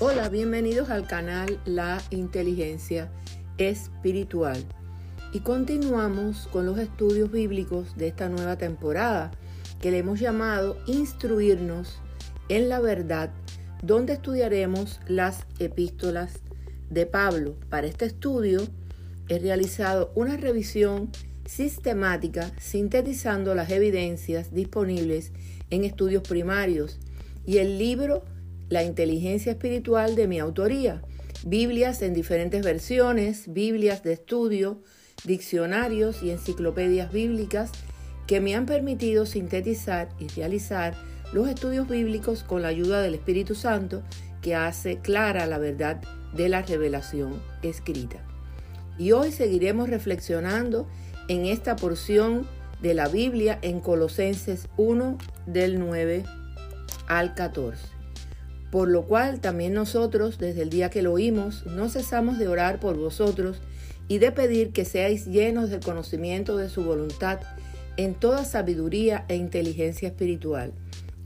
Hola, bienvenidos al canal La Inteligencia Espiritual. Y continuamos con los estudios bíblicos de esta nueva temporada que le hemos llamado Instruirnos en la verdad, donde estudiaremos las epístolas de Pablo. Para este estudio he realizado una revisión sistemática sintetizando las evidencias disponibles en estudios primarios y el libro la inteligencia espiritual de mi autoría, Biblias en diferentes versiones, Biblias de estudio, diccionarios y enciclopedias bíblicas que me han permitido sintetizar y realizar los estudios bíblicos con la ayuda del Espíritu Santo que hace clara la verdad de la revelación escrita. Y hoy seguiremos reflexionando en esta porción de la Biblia en Colosenses 1 del 9 al 14. Por lo cual también nosotros, desde el día que lo oímos, no cesamos de orar por vosotros y de pedir que seáis llenos del conocimiento de su voluntad en toda sabiduría e inteligencia espiritual,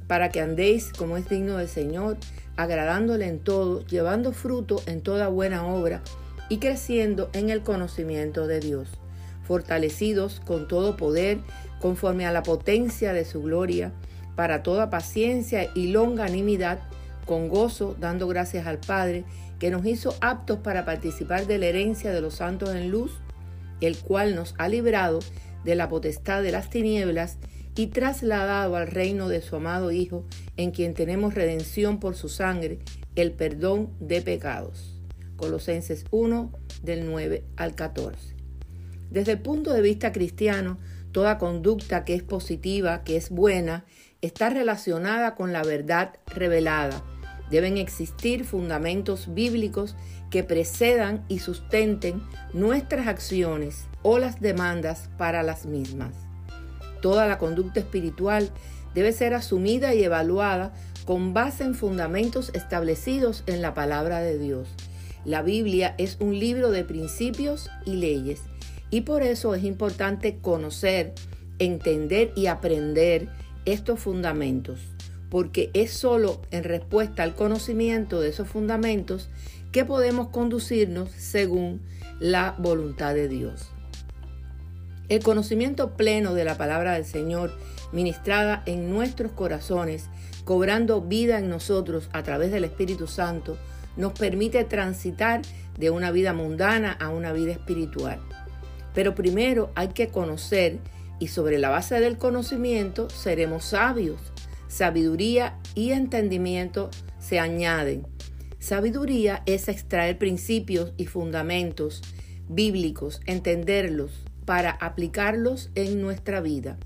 para que andéis como es digno del Señor, agradándole en todo, llevando fruto en toda buena obra y creciendo en el conocimiento de Dios, fortalecidos con todo poder, conforme a la potencia de su gloria, para toda paciencia y longanimidad, con gozo, dando gracias al Padre, que nos hizo aptos para participar de la herencia de los santos en luz, el cual nos ha librado de la potestad de las tinieblas y trasladado al reino de su amado Hijo, en quien tenemos redención por su sangre, el perdón de pecados. Colosenses 1 del 9 al 14. Desde el punto de vista cristiano, toda conducta que es positiva, que es buena, está relacionada con la verdad revelada, Deben existir fundamentos bíblicos que precedan y sustenten nuestras acciones o las demandas para las mismas. Toda la conducta espiritual debe ser asumida y evaluada con base en fundamentos establecidos en la palabra de Dios. La Biblia es un libro de principios y leyes y por eso es importante conocer, entender y aprender estos fundamentos porque es solo en respuesta al conocimiento de esos fundamentos que podemos conducirnos según la voluntad de Dios. El conocimiento pleno de la palabra del Señor, ministrada en nuestros corazones, cobrando vida en nosotros a través del Espíritu Santo, nos permite transitar de una vida mundana a una vida espiritual. Pero primero hay que conocer y sobre la base del conocimiento seremos sabios sabiduría y entendimiento se añaden. Sabiduría es extraer principios y fundamentos bíblicos, entenderlos para aplicarlos en nuestra vida.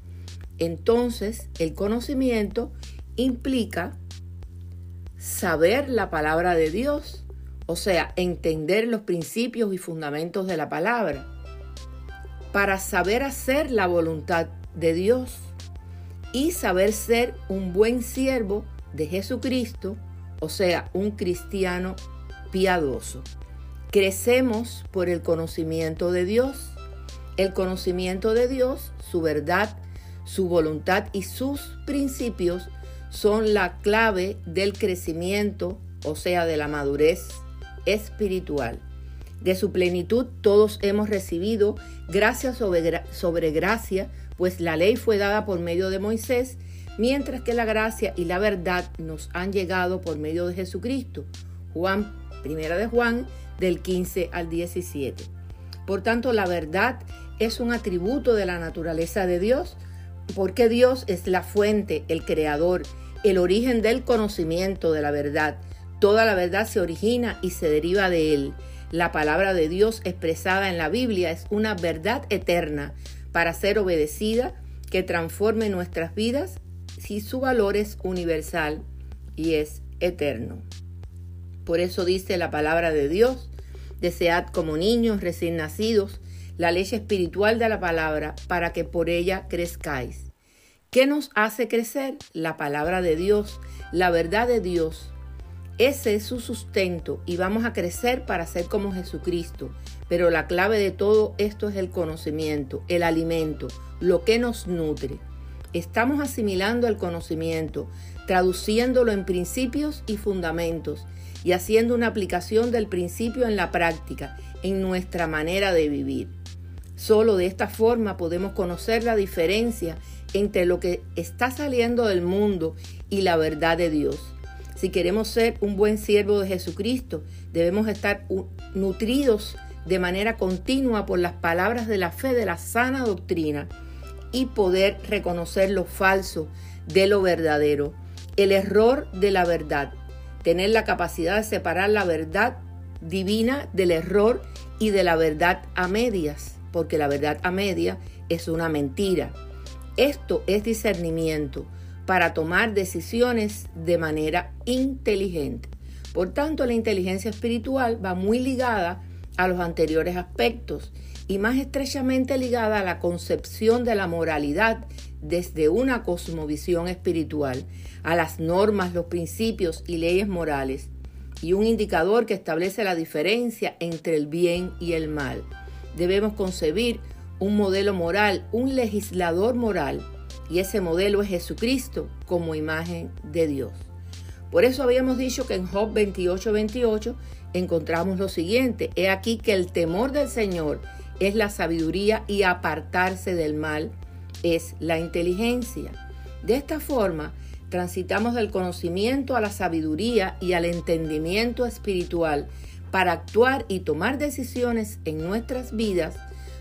Entonces, el conocimiento implica saber la palabra de Dios, o sea, entender los principios y fundamentos de la palabra, para saber hacer la voluntad de Dios y saber ser un buen siervo de Jesucristo, o sea, un cristiano piadoso. Crecemos por el conocimiento de Dios. El conocimiento de Dios, su verdad, su voluntad y sus principios son la clave del crecimiento, o sea, de la madurez espiritual. De su plenitud todos hemos recibido gracia sobre, gracia pues la ley fue dada por medio de Moisés, mientras que la gracia y la verdad nos han llegado por medio de Jesucristo. Juan, primera de Juan, del 15 al 17. Por tanto, la verdad es un atributo de la naturaleza de Dios, porque Dios es la fuente, el creador, el origen del conocimiento de la verdad. Toda la verdad se origina y se deriva de Él. La palabra de Dios expresada en la Biblia es una verdad eterna, para ser obedecida, que transforme nuestras vidas si su valor es universal y es eterno. Por eso dice la palabra de Dios, desead como niños recién nacidos la ley espiritual de la palabra para que por ella crezcáis. ¿Qué nos hace crecer? La palabra de Dios, la verdad de Dios, ese es su sustento y vamos a crecer para ser como Jesucristo. Pero la clave de todo esto es el conocimiento, el alimento, lo que nos nutre. estamos asimilando el conocimiento, traduciéndolo en principios y fundamentos y haciendo una aplicación del principio en la práctica, en nuestra manera de vivir. Solo de esta forma podemos conocer la diferencia entre lo que está saliendo del mundo y la verdad de Dios. Si queremos ser un buen siervo de Jesucristo, debemos estar nutridos de manera continua por las palabras de la fe de la sana doctrina y poder reconocer lo falso de lo verdadero, el error de la verdad, tener la capacidad de separar la verdad divina del error y de la verdad a medias, porque la verdad a media es una mentira. Esto es discernimiento para tomar decisiones de manera inteligente. Por tanto, la inteligencia espiritual va muy ligada a los anteriores aspectos y más estrechamente ligada a la concepción de la moralidad desde una cosmovisión espiritual, a las normas, los principios y leyes morales, y un indicador que establece la diferencia entre el bien y el mal. Debemos concebir un modelo moral, un legislador moral, y ese modelo es Jesucristo como imagen de Dios. Por eso habíamos dicho que en Job 28, 28 encontramos lo siguiente, he aquí que el temor del Señor es la sabiduría y apartarse del mal es la inteligencia. De esta forma, transitamos del conocimiento a la sabiduría y al entendimiento espiritual para actuar y tomar decisiones en nuestras vidas,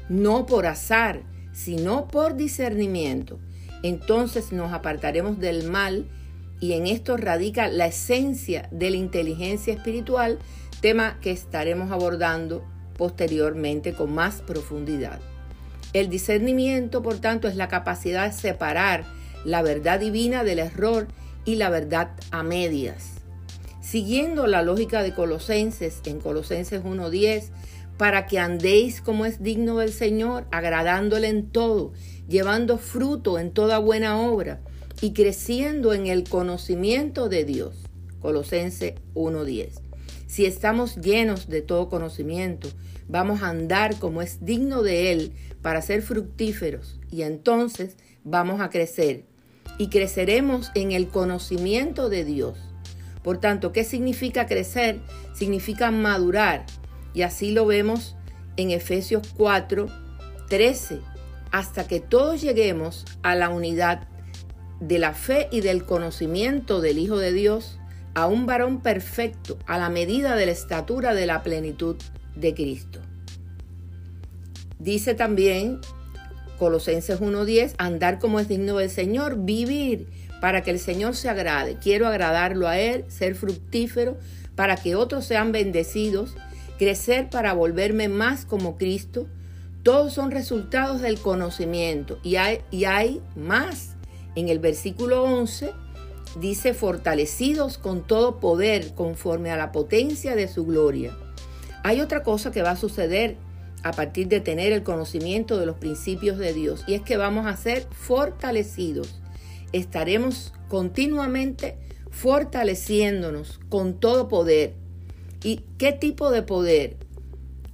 no por azar, sino por discernimiento. Entonces nos apartaremos del mal y en esto radica la esencia de la inteligencia espiritual, tema que estaremos abordando posteriormente con más profundidad. El discernimiento, por tanto, es la capacidad de separar la verdad divina del error y la verdad a medias. Siguiendo la lógica de Colosenses en Colosenses 1.10, para que andéis como es digno del Señor, agradándole en todo, llevando fruto en toda buena obra y creciendo en el conocimiento de Dios. Colosenses 1.10. Si estamos llenos de todo conocimiento, vamos a andar como es digno de Él para ser fructíferos y entonces vamos a crecer y creceremos en el conocimiento de Dios. Por tanto, ¿qué significa crecer? Significa madurar y así lo vemos en Efesios 4, 13, hasta que todos lleguemos a la unidad de la fe y del conocimiento del Hijo de Dios, a un varón perfecto, a la medida de la estatura de la plenitud de Cristo. Dice también Colosenses 1.10, andar como es digno del Señor, vivir para que el Señor se agrade. Quiero agradarlo a Él, ser fructífero para que otros sean bendecidos, crecer para volverme más como Cristo. Todos son resultados del conocimiento y hay, y hay más. En el versículo 11 dice, fortalecidos con todo poder conforme a la potencia de su gloria. Hay otra cosa que va a suceder a partir de tener el conocimiento de los principios de Dios y es que vamos a ser fortalecidos. Estaremos continuamente fortaleciéndonos con todo poder. ¿Y qué tipo de poder?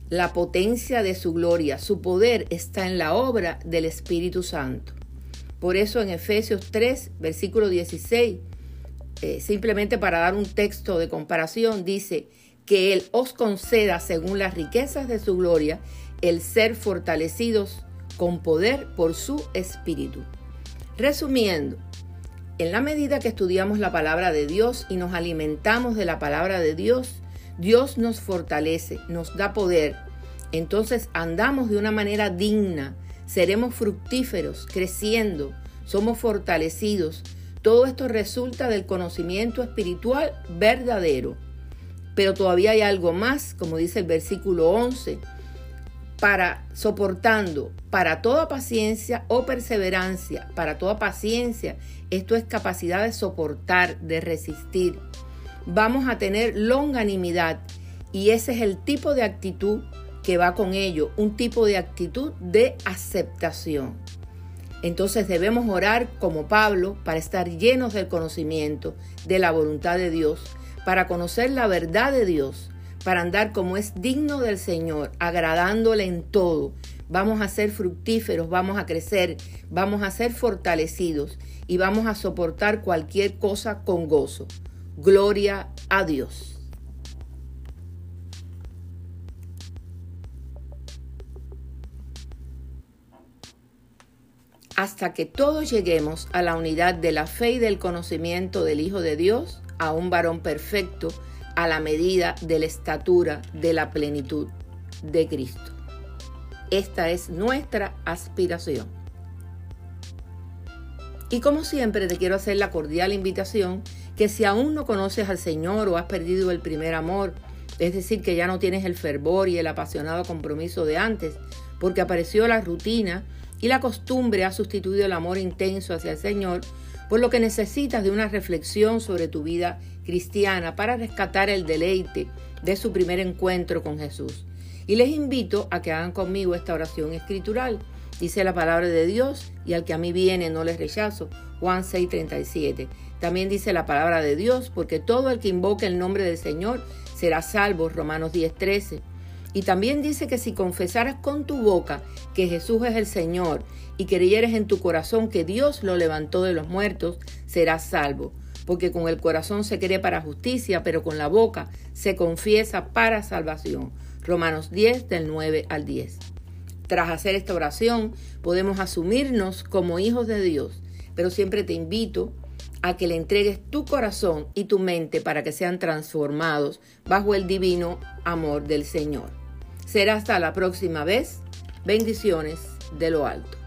La potencia de su gloria. Su poder está en la obra del Espíritu Santo. Por eso en Efesios 3, versículo 16, eh, simplemente para dar un texto de comparación, dice que Él os conceda, según las riquezas de su gloria, el ser fortalecidos con poder por su Espíritu. Resumiendo, en la medida que estudiamos la palabra de Dios y nos alimentamos de la palabra de Dios, Dios nos fortalece, nos da poder. Entonces andamos de una manera digna, seremos fructíferos, creciendo, somos fortalecidos. Todo esto resulta del conocimiento espiritual verdadero. Pero todavía hay algo más, como dice el versículo 11, para soportando para toda paciencia o perseverancia, para toda paciencia. Esto es capacidad de soportar, de resistir. Vamos a tener longanimidad y ese es el tipo de actitud que va con ello, un tipo de actitud de aceptación. Entonces debemos orar como Pablo para estar llenos del conocimiento de la voluntad de Dios, para conocer la verdad de Dios, para andar como es digno del Señor, agradándole en todo, vamos a ser fructíferos, vamos a crecer, vamos a ser fortalecidos y vamos a soportar cualquier cosa con gozo. Gloria a Dios. hasta que todos lleguemos a la unidad de la fe y del conocimiento del Hijo de Dios, a un varón perfecto, a la medida de la estatura de la plenitud de Cristo. Esta es nuestra aspiración. Y como siempre te quiero hacer la cordial invitación que si aún no conoces al Señor o has perdido el primer amor, es decir, que ya no tienes el fervor y el apasionado compromiso de antes, porque apareció la rutina y la costumbre ha sustituido el amor intenso hacia el Señor, por lo que necesitas de una reflexión sobre tu vida cristiana para rescatar el deleite de su primer encuentro con Jesús. Y les invito a que hagan conmigo esta oración escritural. Dice la palabra de Dios, y al que a mí viene no les rechazo. Juan 6:37. También dice la palabra de Dios, porque todo el que invoque el nombre del Señor será salvo. Romanos 10:13. Y también dice que si confesaras con tu boca que Jesús es el Señor y creyeres en tu corazón que Dios lo levantó de los muertos, serás salvo. Porque con el corazón se cree para justicia, pero con la boca se confiesa para salvación. Romanos 10 del 9 al 10. Tras hacer esta oración podemos asumirnos como hijos de Dios, pero siempre te invito a que le entregues tu corazón y tu mente para que sean transformados bajo el divino amor del Señor. Será hasta la próxima vez. Bendiciones de lo alto.